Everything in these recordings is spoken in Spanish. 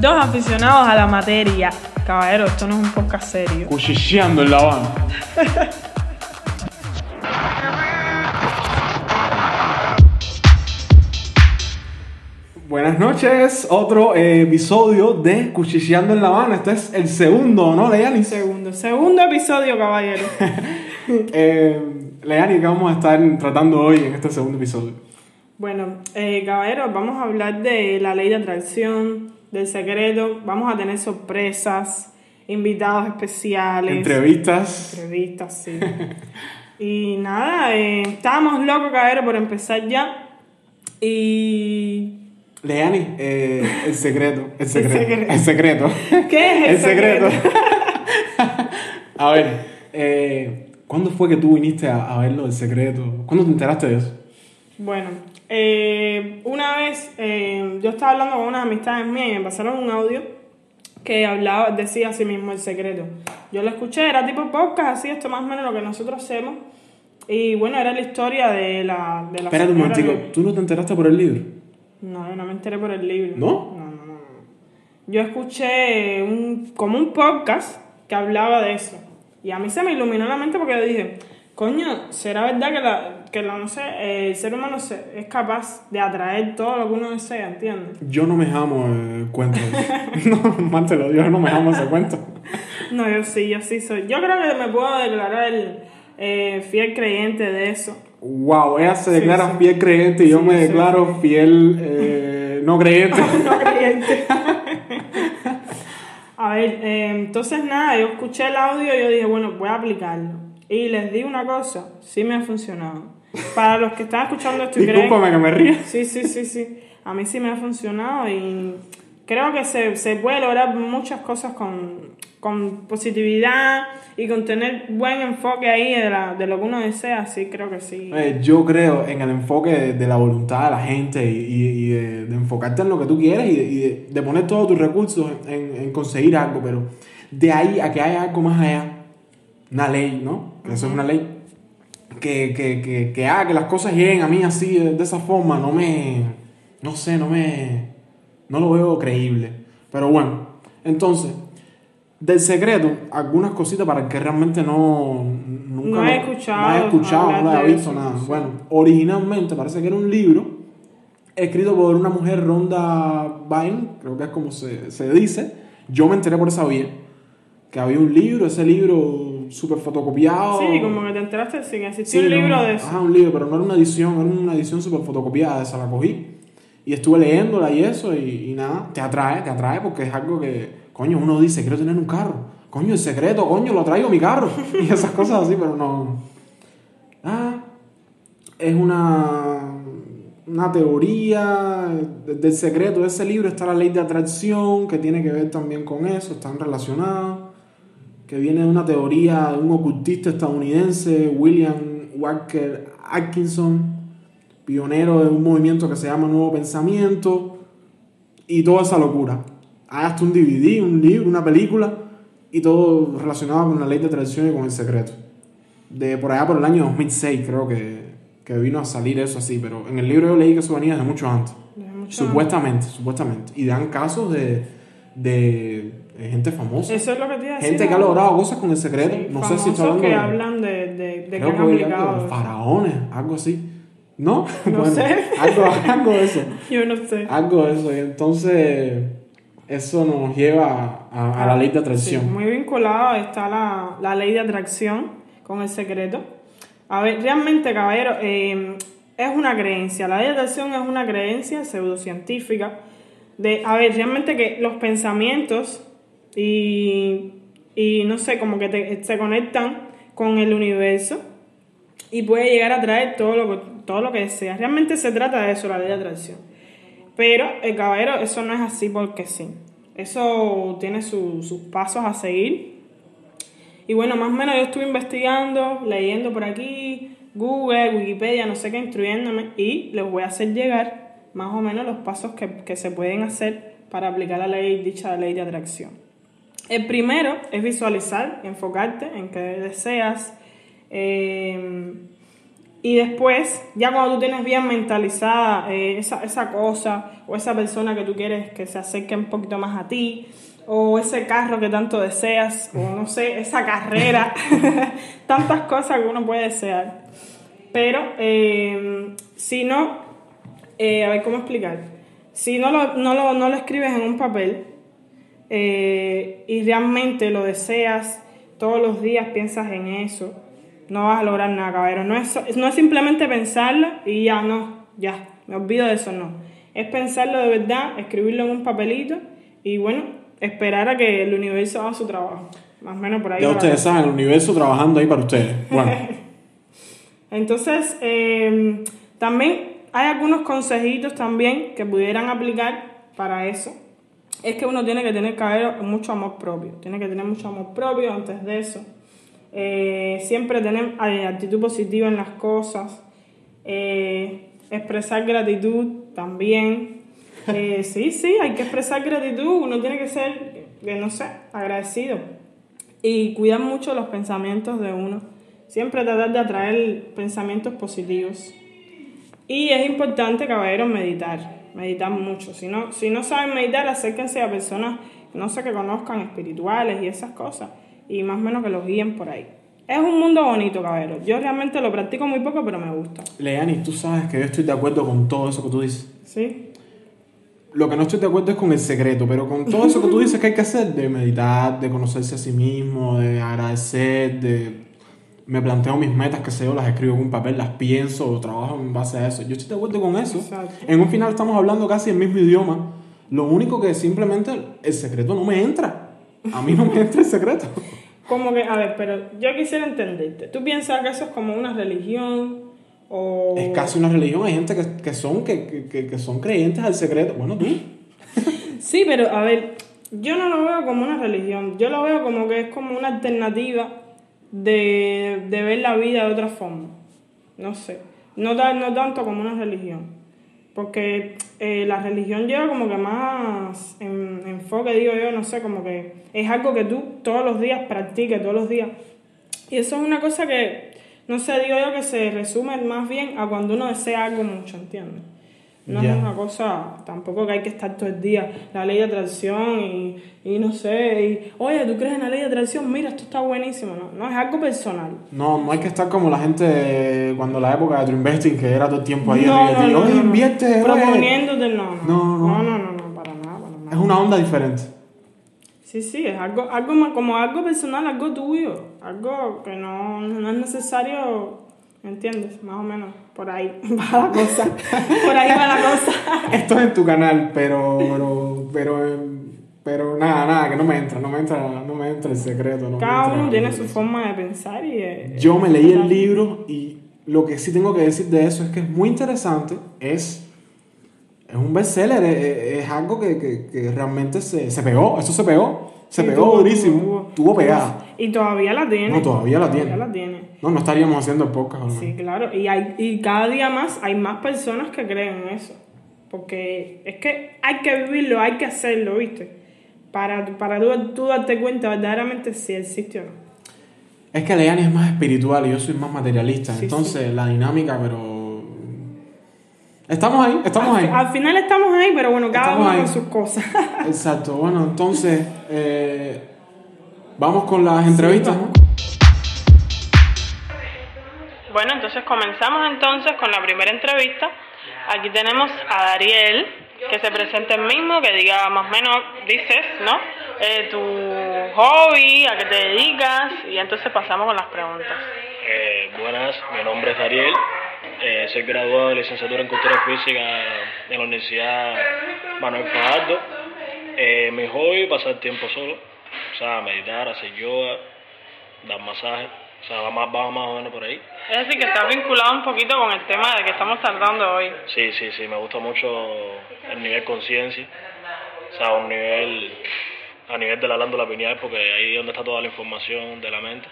Dos aficionados a la materia. Caballero, esto no es un podcast serio. Cuchicheando en la banda. Buenas noches, otro eh, episodio de Cuchicheando en La Habana. Este es el segundo, ¿no, Leani? Segundo, segundo episodio, caballero. eh, Leani, ¿qué vamos a estar tratando hoy en este segundo episodio? Bueno, eh, caballero, vamos a hablar de la ley de atracción, del secreto. Vamos a tener sorpresas, invitados especiales. Entrevistas. Entrevistas, sí. y nada, eh, estábamos locos, caballero, por empezar ya. Y Leani, eh, el secreto. El secreto. El secreto. ¿Qué es el secreto? secreto? a ver, eh, ¿cuándo fue que tú viniste a, a ver lo del secreto? ¿Cuándo te enteraste de eso? Bueno, eh, una vez eh, yo estaba hablando con unas amistades mías y me pasaron un audio que hablaba, decía así mismo el secreto. Yo lo escuché, era tipo podcast, así, esto más o menos lo que nosotros hacemos. Y bueno, era la historia de la... De la Espérate un que- ¿tú no te enteraste por el libro? No, yo no me enteré por el libro. ¿No? No, no, no. Yo escuché un, como un podcast que hablaba de eso. Y a mí se me iluminó la mente porque yo dije, coño, ¿será verdad que, la, que la, no sé, el ser humano se- es capaz de atraer todo lo que uno desea, ¿entiendes? Yo no me amo el cuento. no, mal te lo digo, yo no me amo ese cuento. No, yo sí, yo sí soy. Yo creo que me puedo declarar eh, fiel creyente de eso. Wow, ella se declara sí. fiel creyente y yo me declaro fiel eh, no creyente. no creyente. A ver, eh, entonces nada, yo escuché el audio y yo dije, bueno, voy a aplicarlo. Y les digo una cosa, sí me ha funcionado. Para los que están escuchando esto. Discúlpame que me ríe. Sí, sí, sí, sí. A mí sí me ha funcionado y creo que se, se puede lograr muchas cosas con, con positividad y con tener buen enfoque ahí de, la, de lo que uno desea, sí, creo que sí. Eh, yo creo en el enfoque de, de la voluntad de la gente y, y- de, de enfocarte en lo que tú quieres y de, y de- poner todos tus recursos en, en conseguir algo, pero de ahí a que haya algo más allá, una ley, ¿no? Que eso es una ley, que, que, que, que haga que las cosas lleguen a mí así, de, de esa forma, no me, no sé, no me, no lo veo creíble. Pero bueno, entonces, del secreto, algunas cositas para el que realmente no, nunca No he lo- escuchado no he escuchado, no he visto nada. Bueno, originalmente parece que era un libro escrito por una mujer, Ronda Byrne, creo que es como se, se dice. Yo me enteré por esa vía, que había un libro, ese libro súper fotocopiado. Sí, como que te enteraste sin existir Sí, un no, libro de eso. Ajá, un libro, pero no era una edición, era una edición súper fotocopiada, esa la cogí. Y estuve leyéndola y eso, y, y nada, te atrae, te atrae porque es algo que, coño, uno dice, quiero tener un carro. Coño, el secreto, coño, lo traigo mi carro. Y esas cosas así, pero no. Ah, es una, una teoría de- del secreto de ese libro. Está la ley de atracción, que tiene que ver también con eso, están relacionados. Que viene de una teoría de un ocultista estadounidense, William Walker Atkinson, pionero de un movimiento que se llama Nuevo Pensamiento, y toda esa locura. Hay hasta un DVD, un libro, una película, y todo relacionado con la ley de atracción y con el secreto. De por allá por el año 2006 creo que, que vino a salir eso así, pero en el libro yo leí que eso venía desde mucho antes. Desde mucho Supuestamente, supuestamente. Y dan casos de, de, gente famosa. Eso es lo que te iba a decir. Gente que ha logrado cosas con el secreto. Sí, no sé si está famosos hablando que de, hablan de, de, de creo que aplicado. faraones, algo así. ¿No? No sé. Algo, algo de eso. Yo no sé. Algo de eso. Y entonces, eso nos lleva a, a la ley de Sí, atracción. muy vinculado está la, la ley de atracción con el secreto. A ver, realmente, caballero, eh, es una creencia. La ley de atracción es una creencia pseudocientífica. De, a ver, realmente que los pensamientos y, y no sé, como que te- se conectan con el universo y puede llegar a traer todo lo todo lo que deseas. Realmente se trata de eso, la ley de atracción. Pero, el caballero, eso no es así porque sí. Eso tiene su- sus pasos a seguir. Y bueno, más o menos yo estuve investigando, leyendo por aquí, Google, Wikipedia, no sé qué, instruyéndome. Y les voy a hacer llegar más o menos los pasos que, que se pueden hacer para aplicar la ley, dicha ley de atracción. El primero es visualizar, enfocarte en que deseas. eh, Y después, ya cuando tú tienes bien mentalizada eh, esa, esa cosa o esa persona que tú quieres que se acerque un poquito más a ti, o ese carro que tanto deseas, o no sé, esa carrera, tantas cosas que uno puede desear. Pero eh, si no, eh, a ver cómo explicar, si no lo, no lo, no lo escribes en un papel eh, y realmente lo deseas, todos los días piensas en eso, no vas a lograr nada, caballero. No es, no es simplemente pensarlo y ya no, ya, me olvido de eso, no. Es pensarlo de verdad, escribirlo en un papelito y bueno, esperar a que el universo haga su trabajo. Más o menos por ahí. Ya ustedes saben, el universo trabajando ahí para ustedes. Bueno, Entonces, eh, también hay algunos consejitos también que pudieran aplicar para eso. Es que uno tiene que tener caballero, mucho amor propio. Tiene que tener mucho amor propio antes de eso. Eh, siempre tener eh, actitud positiva en las cosas. Eh, expresar gratitud también. Eh, sí, sí, hay que expresar gratitud. Uno tiene que ser, no sé, agradecido. Y cuidar mucho los pensamientos de uno. Siempre tratar de atraer pensamientos positivos. Y es importante, caballeros, meditar. Meditar mucho. Si no, si no saben meditar, acérquense a personas, no sé, que conozcan espirituales y esas cosas. Y más o menos que los guíen por ahí. Es un mundo bonito, caballeros. Yo realmente lo practico muy poco, pero me gusta. Leani, tú sabes que yo estoy de acuerdo con todo eso que tú dices. ¿Sí? Lo que no estoy de acuerdo es con el secreto, pero con todo eso que tú dices que hay que hacer, de meditar, de conocerse a sí mismo, de agradecer, de... Me planteo mis metas, que sé yo, las escribo en un papel, las pienso o trabajo en base a eso. Yo estoy de acuerdo con eso. Exacto. En un final estamos hablando casi el mismo idioma. Lo único que simplemente el secreto no me entra. A mí no me entra el secreto. Como que, a ver, pero yo quisiera entenderte. ¿Tú piensas que eso es como una religión? O... Es casi una religión. Hay gente que, que son, que, que, que son creyentes al secreto. Bueno, tú. Sí, pero a ver, yo no lo veo como una religión. Yo lo veo como que es como una alternativa de, de ver la vida de otra forma. No sé. No, no tanto como una religión. Porque eh, la religión lleva como que más en, enfoque, digo yo, no sé, como que es algo que tú todos los días practiques, todos los días. Y eso es una cosa que, no sé, digo yo que se resume más bien a cuando uno desea algo mucho, ¿entiendes? No Ya. es una cosa, tampoco que hay que estar todo el día, la ley de atracción y, y no sé, y, oye, ¿tú crees en la ley de atracción? Mira, esto está buenísimo, no, no, es algo personal. No, no hay que estar como la gente cuando la época de True Investing, que era todo el tiempo ahí no, no, no, no, invierte. Proponiéndote, no, no, No, no. no, no, no, no, para nada, para nada. Es una onda diferente. Sí, sí, es algo, algo más- como algo personal, algo tuyo, algo que no, no es necesario, ¿me entiendes? Más o menos, por ahí va la cosa, por ahí va la cosa. Esto es en tu canal, pero, pero, pero, pero nada, nada, que no me entra, no me entra, no me entra el secreto. No Cada uno tiene su forma de pensar y... eh, Yo me leí el libro y lo que sí tengo que decir de eso es que es muy interesante, es, es un bestseller, es, es algo que, que, que realmente se, se pegó, eso se pegó, se Sí, pegó tuvo, durísimo, tuvo, tuvo pegada. Y todavía la tiene. No, todavía la tiene. Todavía la tiene. No, no estaríamos haciendo. ¿no? Sí, claro. Y, hay, y cada día más hay más personas que creen en eso. Porque es que hay que vivirlo, hay que hacerlo, ¿viste? Para, para tú, tú darte cuenta verdaderamente si existe o no. Es que Leani es más espiritual y yo soy más materialista. Sí, Entonces, la dinámica, pero. Estamos ahí, estamos ahí. Al final estamos ahí, pero bueno, cada Estamos uno ahí. con sus cosas. Exacto. Bueno, entonces. eh, vamos con las entrevistas, ¿no? Bueno, entonces comenzamos entonces con la primera entrevista. Aquí tenemos a Dariel, que se presente el mismo, que diga más o menos, dices, ¿no? Eh, tu hobby, a qué te dedicas, y entonces pasamos con las preguntas. Eh, buenas, mi nombre es Ariel, eh, soy graduado de licenciatura en Cultura Física en la Universidad Manuel Fajardo. Eh, mi hobby pasar tiempo solo, sea, meditar, hacer yoga, dar masajes, o sea, va más, va más o menos por ahí. Es decir, que está vinculado un poquito con el tema de que estamos tratando hoy. Sí, sí, sí, me gusta mucho el nivel conciencia, o sea, un nivel, a nivel de la glándula pineal, porque ahí es donde está toda la información de la mente,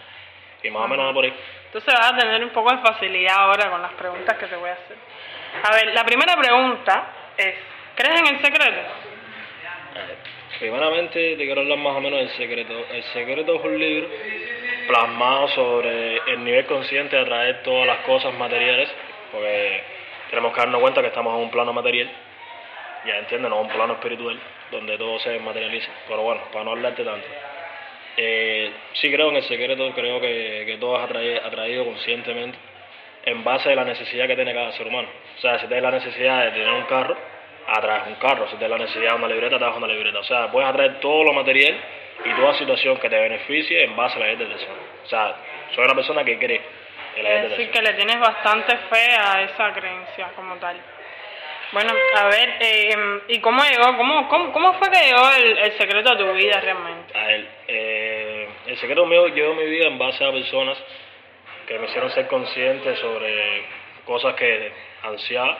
y más o menos va por ahí. Entonces vas a tener un poco de facilidad ahora con las preguntas que te voy a hacer. A ver, la primera pregunta es, ¿crees en el secreto? A ver, Primeramente te quiero hablar más o menos del secreto. El secreto es un libro plasmado sobre el nivel consciente de atraer todas las cosas materiales, porque tenemos que darnos cuenta que estamos en un plano material, ya entiendes, no un plano espiritual, donde todo se materializa. Pero bueno, para no hablarte tanto. Eh, sí creo en el secreto, creo que, que todo es atraído, atraído conscientemente en base a la necesidad que tiene cada ser humano. O sea, si tienes la necesidad de tener un carro, atraes un carro. Si tienes la necesidad de una libreta, atraes una libreta. O sea, puedes atraer todo lo material y toda situación que te beneficie en base a la ley de atracción. O sea, soy una persona que cree en la ley de Es decir, que le tienes bastante fe a esa creencia como tal. Bueno, a ver, eh, ¿y cómo llegó? ¿Cómo, cómo, cómo fue que llegó el, el secreto a tu vida realmente? A él. Eh, el secreto mío llegó a mi vida en base a personas que me hicieron ser consciente sobre cosas que ansiaba.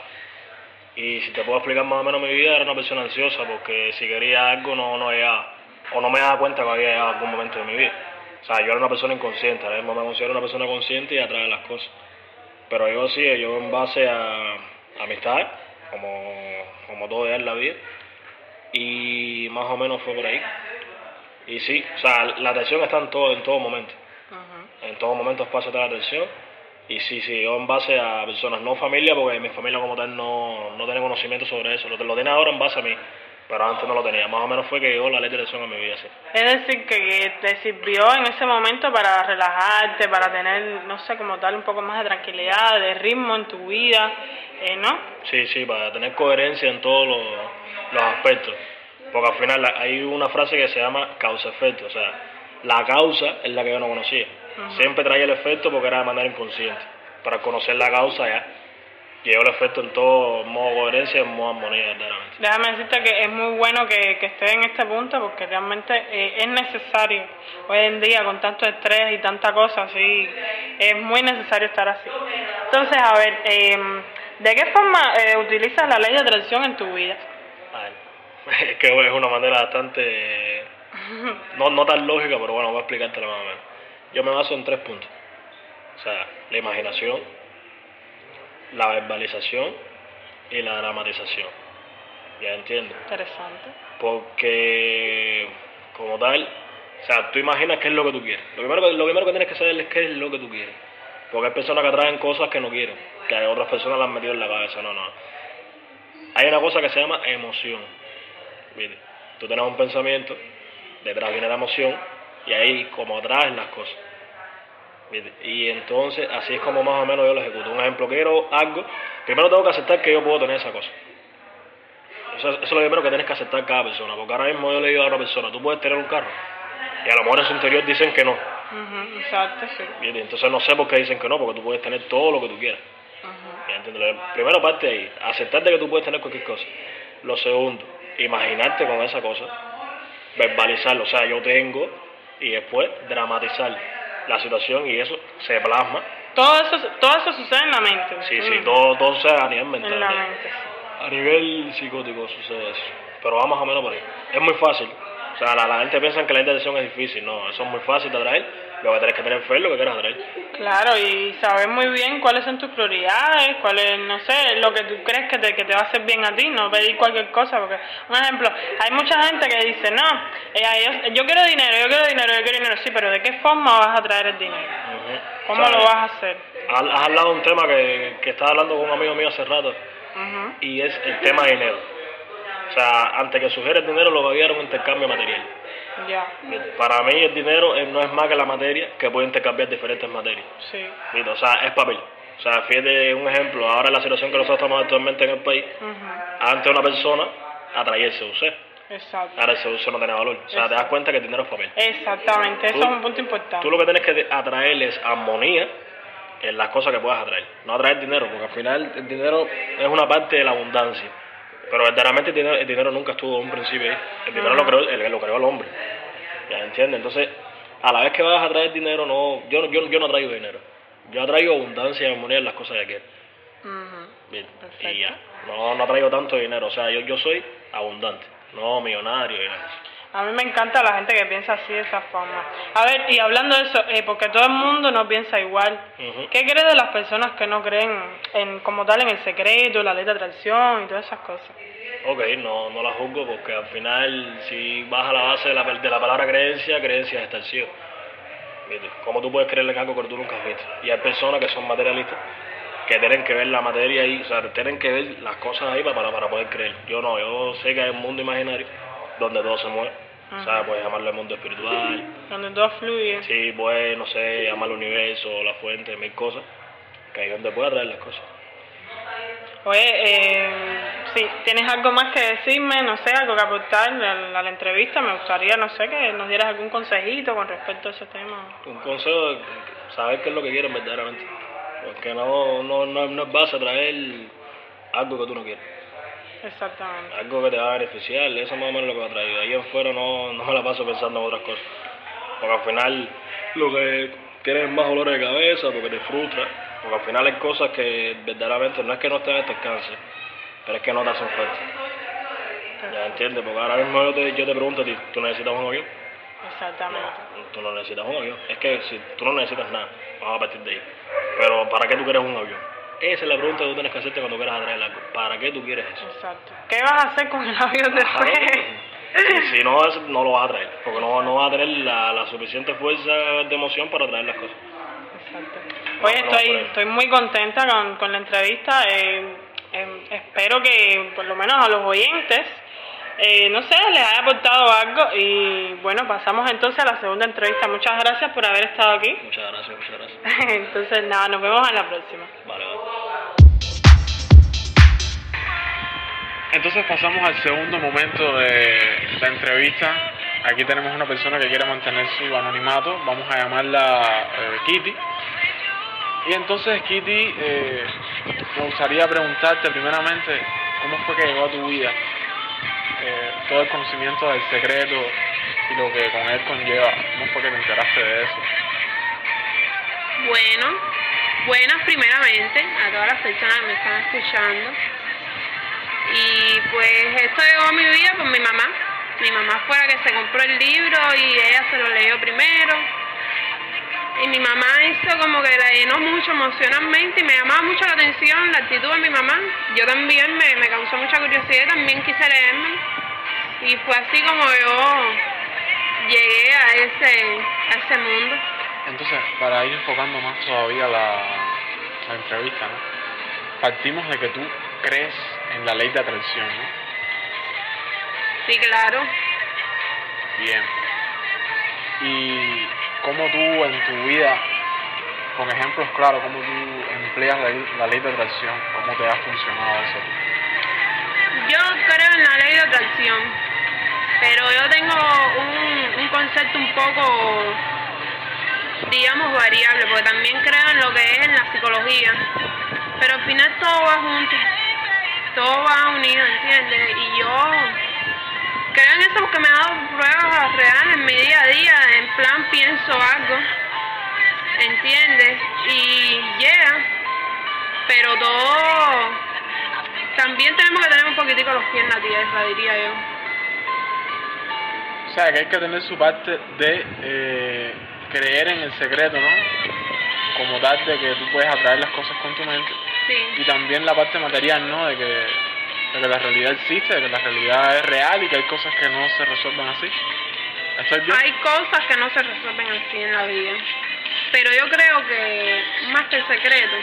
Y si te puedo explicar más o menos mi vida, era una persona ansiosa porque si quería algo no, no llegaba. O no me daba cuenta que había llegado algún momento de mi vida. O sea, yo era una persona inconsciente, ahora mismo me considero una persona consciente y atrae las cosas. Pero yo sí, yo en base a amistad, como, como todo es la vida. Y más o menos fue por ahí. Y sí, o sea, la atención está en todo, en todo momento. Ujú. En todo momento está la atención. Y sí, sí, yo en base a personas, no familia, porque mi familia como tal no, no tiene conocimiento sobre eso. Lo, lo tiene ahora en base a mí, pero antes no lo tenía. Más o menos fue que llegó la ley de atención a mi vida, sí. Es decir, que, te sirvió en ese momento para relajarte, para tener, no sé, como tal, un poco más de tranquilidad, de ritmo en tu vida, eh, ¿no? Sí, sí, para tener coherencia en todos los, los aspectos. Porque al final hay una frase que se llama causa-efecto. O sea, la causa es la que yo no conocía. Siempre traía el efecto porque era de manera inconsciente. Pero al conocer la causa ya llegó el efecto en todo modo coherencia y en modo armonía verdaderamente. Déjame decirte que es muy bueno que, que estés en este punto porque realmente eh, es necesario hoy en día con tanto estrés y tanta cosa así, es muy necesario estar así. Entonces, a ver, eh, ¿de qué forma eh, utilizas la ley de atracción en tu vida? A ver, Es que es una manera bastante... No, no tan lógica, pero bueno, voy a explicártelo más o menos. Yo me baso en tres puntos. O sea, la imaginación, la verbalización y la dramatización. ¿Ya entiendes? Interesante. Porque, como tal, o sea, tú imaginas qué es lo que tú quieres. Lo primero que, lo primero que tienes que saber es qué es lo que tú quieres. Porque hay personas que atraen cosas que no quieren, que hay otras personas las han metido en la cabeza. No, no. Hay una cosa que se llama emoción. ¿viste? Tú tienes un pensamiento, detrás viene la emoción, y ahí como atraes las cosas. Y entonces, así es como más o menos yo lo ejecuto. Un ejemplo, quiero algo, primero tengo que aceptar que yo puedo tener esa cosa. Eso, eso es lo primero que tienes que aceptar cada persona. Porque ahora mismo yo le digo a otra persona, tú puedes tener un carro. Y a lo mejor en su interior dicen que no. Exacto, sí. ¿entiendes? Entonces no sé por qué dicen que no, porque tú puedes tener todo lo que tú quieras. Primero parte de ahí, aceptarte que tú puedes tener cualquier cosa. Lo segundo, imaginarte con esa cosa, verbalizarlo, o sea, yo tengo, y después dramatizar la situación y eso se plasma. Todo eso, todo eso sucede en la mente. Sí, sí, Ujú. todo, todo sea a nivel mental. En la mente. A nivel psicótico sucede eso. Pero va más o menos por ahí. Es muy fácil. O sea, la, la gente piensa que la intención es difícil. No, eso es muy fácil de atraer. Lo que tienes que tener fe es lo que quieras atraer. Claro, y saber muy bien cuáles son tus prioridades, cuáles, no sé, lo que tú crees que te, que te va a hacer bien a ti, no pedir cualquier cosa, porque, un ejemplo, hay mucha gente que dice, no, eh, yo, yo quiero dinero, yo quiero dinero, yo quiero dinero, sí, pero ¿de qué forma vas a traer el dinero? ¿Cómo O sea, lo vas a hacer? Has, hablado de un tema que, que estaba hablando con un amigo mío hace rato. Y es el tema de dinero. O sea, antes que surgiera el dinero, lo que había era un intercambio material. Ya, Para mí el dinero eh, no es más que la materia que puede intercambiar diferentes materias. sí. O sea, es papel. O sea, fíjate un ejemplo, ahora la situación que nosotros estamos actualmente en el país, ujú, antes una persona atraía el CUC, Exacto. ahora el CUC no tiene valor. O sea, te das cuenta que el dinero es papel. Exactamente, eso es un punto importante. Tú lo que tienes que atraer es armonía en las cosas que puedas atraer. No atraer dinero, porque al final el dinero es una parte de la abundancia. Pero verdaderamente el dinero, el dinero nunca estuvo en un principio ahí. El dinero lo creó, el, lo creó el hombre. ¿Ya entiendes? Entonces, a la vez que vas a atraer dinero, no, yo, no- yo, yo no traigo dinero. Yo atraigo abundancia y armonía en las cosas. Ujú. Bien, Perfecto. Y ya. No, no traigo tanto dinero. O sea, yo, yo soy abundante, no millonario y nada. A mí me encanta la gente que piensa así de esa forma. A ver, y hablando de eso, eh, porque todo el mundo no piensa igual. ¿Qué crees de las personas que no creen en como tal en el secreto, la ley de atracción y todas esas cosas? Ok, no, no la juzgo porque al final, si vas a la base de la, de la palabra creencia, creencia es estar ciego. ¿Cómo tú puedes creerle en algo que tú nunca has visto? Y hay personas que son materialistas que tienen que ver la materia ahí, o sea, tienen que ver las cosas ahí para, para poder creer. Yo no, yo sé que hay un mundo imaginario donde todo se mueve. Sea, puedes llamarlo el mundo espiritual, Donde todo fluye. sí, puedes, no sé, llamarlo universo, la fuente, mil cosas, que ahí es donde puedes atraer las cosas. Oye, eh, si tienes algo más que decirme, no sé, algo que aportar a la, entrevista, me gustaría, no sé, que nos dieras algún consejito con respecto a ese tema. Un consejo es saber qué es lo que quieres verdaderamente. Porque no, no, no, no es base a traer algo que tú no quieres. Exactamente. Algo que te va a beneficiar, eso más o menos lo que me ha traído. Ahí en fuera no, no me la paso pensando en otras cosas. Porque al final lo que tienes más dolores de cabeza, porque te frustra. Porque al final hay cosas que verdaderamente no es que no te des alcance, pero es que no te hacen falta. ¿Ya entiendes? Porque ahora mismo yo te, yo te pregunto a ti, ¿tú necesitas un avión? Exactamente. Tú no necesitas un avión. Es que si tú no necesitas nada, vamos a partir de ahí. Pero ¿para qué tú quieres un avión? Esa es la pregunta que tú tienes que hacerte cuando quieras atraer algo. ¿Para qué tú quieres eso? Exacto. ¿Qué vas a hacer con el avión después? Y si no, no lo vas a traer, porque no, no vas a tener la, la suficiente fuerza de emoción para traer las cosas. Exacto. Oye, No, estoy, estoy muy contenta con, con la entrevista. eh, eh, espero que por lo menos a los oyentes, eh, no sé, les haya aportado algo. Y bueno, pasamos entonces a la segunda entrevista. Muchas gracias por haber estado aquí. Muchas gracias, muchas gracias. Entonces, nada, nos vemos en la próxima. Vale, vale. Entonces pasamos al segundo momento de la entrevista. Aquí tenemos una persona que quiere mantener su anonimato. Vamos a llamarla eh, Kitty. Y entonces, Kitty, eh, me gustaría preguntarte primeramente cómo fue que llegó a tu vida eh, todo el conocimiento del secreto y lo que con él conlleva. ¿Cómo fue que te enteraste de eso? Bueno, buenas primeramente a todas las personas que me están escuchando. Y pues esto llegó a mi vida por mi mamá. Mi mamá fue la que se compró el libro y ella se lo leyó primero. Y mi mamá hizo como que la llenó mucho emocionalmente y me llamaba mucho la atención la actitud de mi mamá. Yo también me, me causó mucha curiosidad y también quise leerme. Y fue así como yo llegué a ese, a ese mundo. Entonces, para ir enfocando más todavía la, la entrevista, ¿no? Partimos de que tú crees en la ley de atracción, ¿no? Sí, claro. Bien. ¿Y cómo tú en tu vida, con ejemplos claros, cómo tú empleas la, ley- de atracción? ¿Cómo te ha funcionado eso? Yo creo en la ley de atracción, pero yo tengo un, un concepto un poco, digamos, variable, porque también creo en lo que es en la psicología, pero al final todo va junto, todo va unido, ¿entiendes? Y yo creo en eso porque me ha dado pruebas reales en mi día a día, en plan pienso algo, ¿entiendes? Y llega, pero todo también tenemos que tener un poquitico los pies en la tierra, diría yo. O sea, que hay que tener su parte de eh, creer en el secreto, ¿no? Como tal de que tú puedes atraer las cosas con tu mente. Sí, Y también la parte material, ¿no? De que, de que la realidad existe, de que la realidad es real y que hay cosas que no se resuelven así. Hay cosas que no se resuelven así en la vida. Pero yo creo que más que el secreto,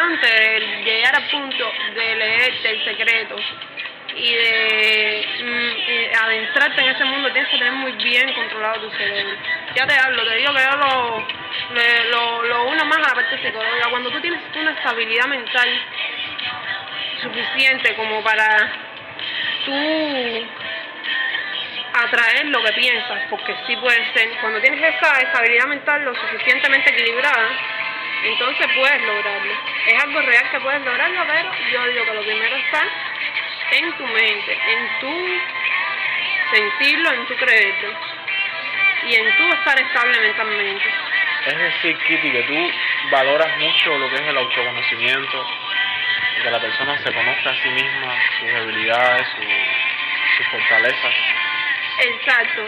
antes de llegar al punto de leerte el secreto y de mm, adentrarte en ese mundo, tienes que tener muy bien controlado tu cerebro. Ya te hablo, te digo que yo lo, lo, lo uno más a la parte psicológica. Cuando tú tienes una estabilidad mental suficiente como para tú atraer lo que piensas, porque sí puede ser. Cuando tienes esa estabilidad mental lo suficientemente equilibrada, entonces puedes lograrlo. Es algo real que puedes lograrlo, pero yo digo que lo primero está en tu mente, en tu sentirlo, en tu creerlo y en tu estar estable mentalmente. Es decir, Kitty, que tú valoras mucho lo que es el autoconocimiento, que la persona se conozca a sí misma, sus debilidades, su- sus fortalezas. Exacto.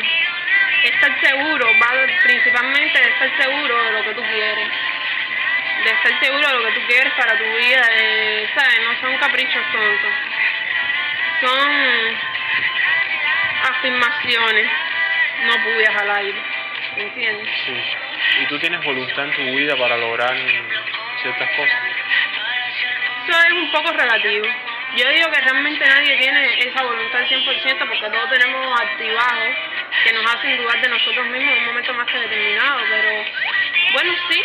Estar seguro, va principalmente de estar seguro de lo que tú quieres. De estar seguro de lo que tú quieres para tu vida. de, ¿Sabes? No son caprichos tontos. Son afirmaciones, no puyas al aire. ¿Entiendes? Sí. y tú tienes voluntad en tu vida para lograr ciertas cosas. Eso es un poco relativo. Yo digo que realmente nadie tiene esa voluntad al 100% porque todos tenemos activados que nos hacen dudar de nosotros mismos en un momento más que determinado, pero bueno, sí,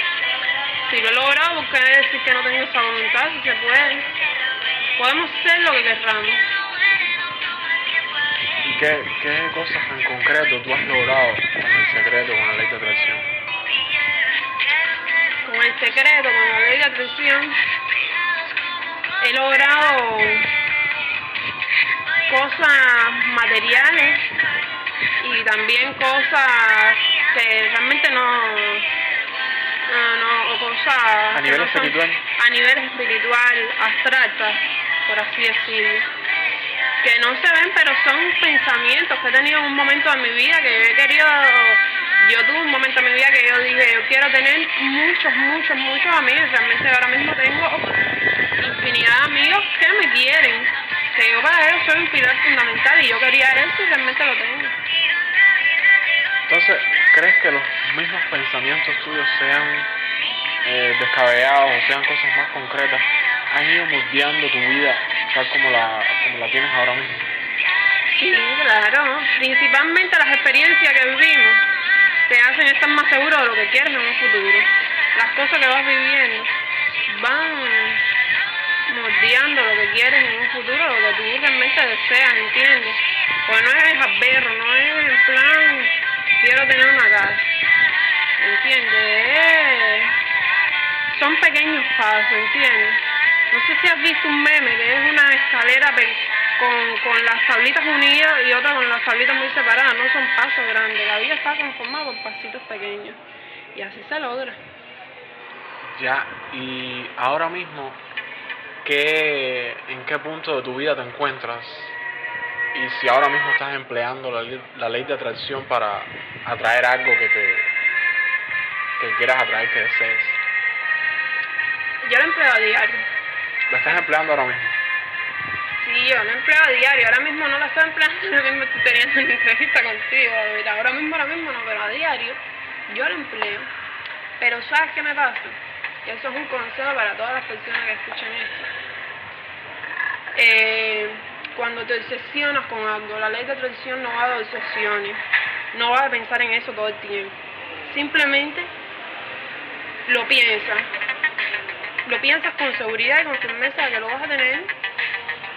si lo he logrado, porque quiere decir que no tengo esa voluntad, si se puede. Podemos ser lo que querramos. ¿Y qué, qué cosas en concreto tú has logrado con el secreto, con la ley de atracción? Con el secreto, con la ley de atracción, he logrado cosas materiales y también cosas que realmente no no, no, o cosas a nivel espiritual. a nivel espiritual abstractas por así decirlo. Que no se ven pero son pensamientos que he tenido en un momento de mi vida que he querido yo tuve un momento en mi vida que yo dije yo quiero tener muchos muchos muchos amigos realmente ahora mismo tengo de amigos que me quieren que yo para ellos soy un pilar fundamental y yo quería eso y realmente lo tengo entonces, ¿crees que los mismos pensamientos tuyos sean eh, descabellados o sean cosas más concretas? ¿Han ido moldeando tu vida tal como la, como la tienes ahora mismo? Sí, claro. Principalmente las experiencias que vivimos te hacen estar más seguro de lo que quieres en un futuro. Las cosas que vas viviendo van moldeando lo que quieres en un futuro, lo que tú realmente deseas, ¿entiendes? Pues no es aberro, no es en plan quiero tener una casa. ¿Entiendes? son pequeños pasos, ¿entiendes? No sé si has visto un meme que es una escalera con, con las tablitas unidas y otra con las tablitas muy separadas. No son pasos grandes. La vida está conformada por pasitos pequeños. Y así se logra. Ya, y ahora mismo, ¿qué, ¿en qué punto de tu vida te encuentras? Y si ahora mismo estás empleando la, la ley de atracción para atraer algo que te que quieras atraer, que desees. Yo lo empleo a diario. ¿Lo estás empleando ahora mismo? Sí, yo lo empleo a diario. Ahora mismo no lo estoy empleando, ahora mismo estoy teniendo una entrevista contigo. Mira, ahora mismo, ahora mismo no, pero a diario yo lo empleo. Pero ¿sabes qué me pasa? Y eso es un consejo para todas las personas que escuchan esto. Eh, cuando te obsesionas con algo, la ley de atracción no va de obsesiones, no va a pensar en eso todo el tiempo. Simplemente lo piensas, lo piensas con seguridad y con firmeza de que lo vas a tener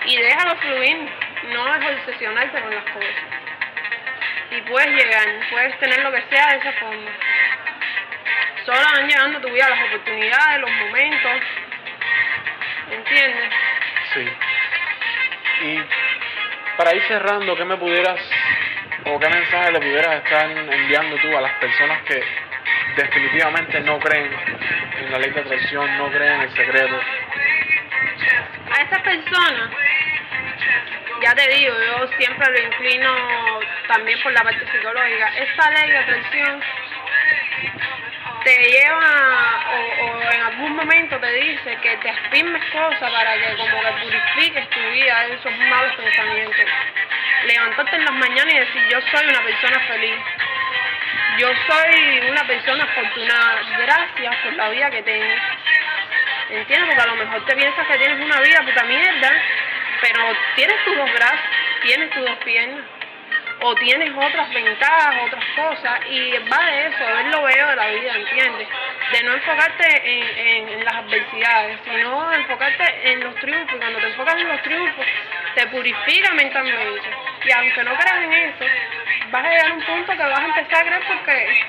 y déjalo fluir, no es obsesionarse con las cosas. Y puedes llegar, puedes tener lo que sea de esa forma. Solo van llegando tu vida las oportunidades, los momentos. ¿Entiendes? Sí. Y para ir cerrando, ¿qué me pudieras o qué mensaje le pudieras estar enviando tú a las personas que definitivamente no creen en la ley de atracción, no creen en el secreto? A esas personas, ya te digo, yo siempre lo inclino también por la parte psicológica. Esta ley de atracción te lleva o, en algún momento te dice que te afirmes cosas para que como que purifiques tu vida de esos malos pensamientos. Levantarte en las mañanas y decir yo soy una persona feliz. Yo soy una persona afortunada. Gracias por la vida que tengo. ¿Entiendes? Porque a lo mejor te piensas que tienes una vida puta mierda, pero tienes tus dos brazos, tienes tus dos piernas o tienes otras ventajas, otras cosas, y va de eso, ver lo veo de la vida, ¿entiendes? De no enfocarte en, las adversidades, sino enfocarte en los triunfos, y cuando te enfocas en los triunfos, te purifica mentalmente, y aunque no creas en eso, vas a llegar a un punto que vas a empezar a creer porque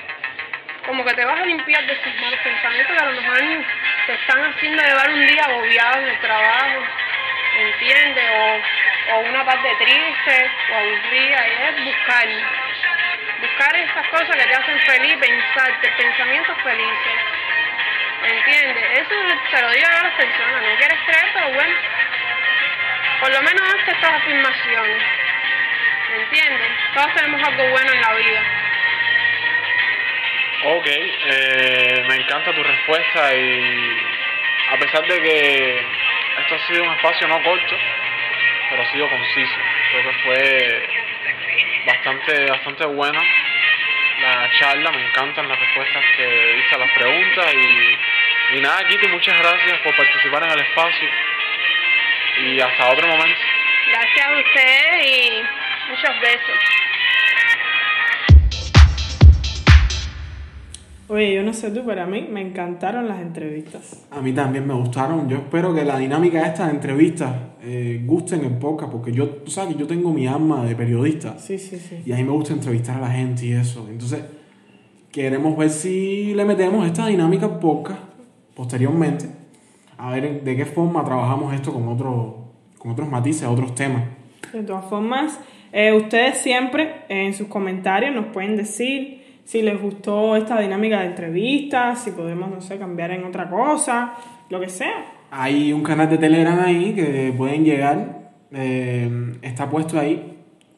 como que te vas a limpiar de esos malos pensamientos que a lo mejor te están haciendo llevar un día agobiado en el trabajo, ¿entiendes? O o una parte triste o aburrida, y es buscar, buscar esas cosas que te hacen feliz, pensarte, pensamientos felices, ¿entiendes? Eso se lo digo a las personas, no quieres creer, pero bueno, por lo menos hazte estas afirmaciones, ¿entiendes? Todos tenemos algo bueno en la vida. Ok, eh, me encanta tu respuesta y a pesar de que esto ha sido un espacio no corto, pero ha sido conciso. Creo que fue bastante, bastante buena la charla, me encantan las respuestas que diste a las preguntas y, y nada, Kitty, muchas gracias por participar en el espacio y hasta otro momento. Gracias a ustedes y muchos besos. Oye, yo no sé tú, pero a mí me encantaron las entrevistas. A mí también me gustaron. Yo espero que la dinámica de estas entrevistas eh, gusten el podcast, porque yo, tú sabes que yo tengo mi alma de periodista. Sí, sí, sí. Y a mí me gusta entrevistar a la gente y eso. Entonces, queremos ver si le metemos esta dinámica al podcast posteriormente. A ver de qué forma trabajamos esto con, otro, con otros matices, otros temas. De todas formas, eh, ustedes siempre en sus comentarios nos pueden decir si les gustó esta dinámica de entrevistas, si podemos, no sé, cambiar en otra cosa, lo que sea. Hay un canal de Telegram ahí que pueden llegar, eh, está puesto ahí.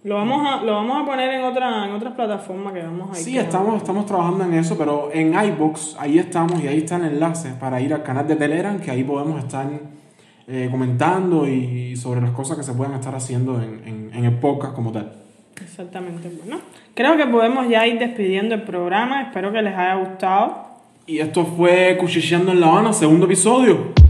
Lo vamos a, lo vamos a poner en otra, en otras plataformas que vamos a Sí, estamos, estamos trabajando en eso, pero en iBox ahí estamos y ahí está el enlace para ir al canal de Telegram, que ahí podemos estar eh, comentando y sobre las cosas que se pueden estar haciendo en, en, en el podcast como tal. Exactamente, bueno. Creo que podemos ya ir despidiendo el programa. Espero que les haya gustado. Y esto fue Cuchicheando en La Habana, segundo episodio.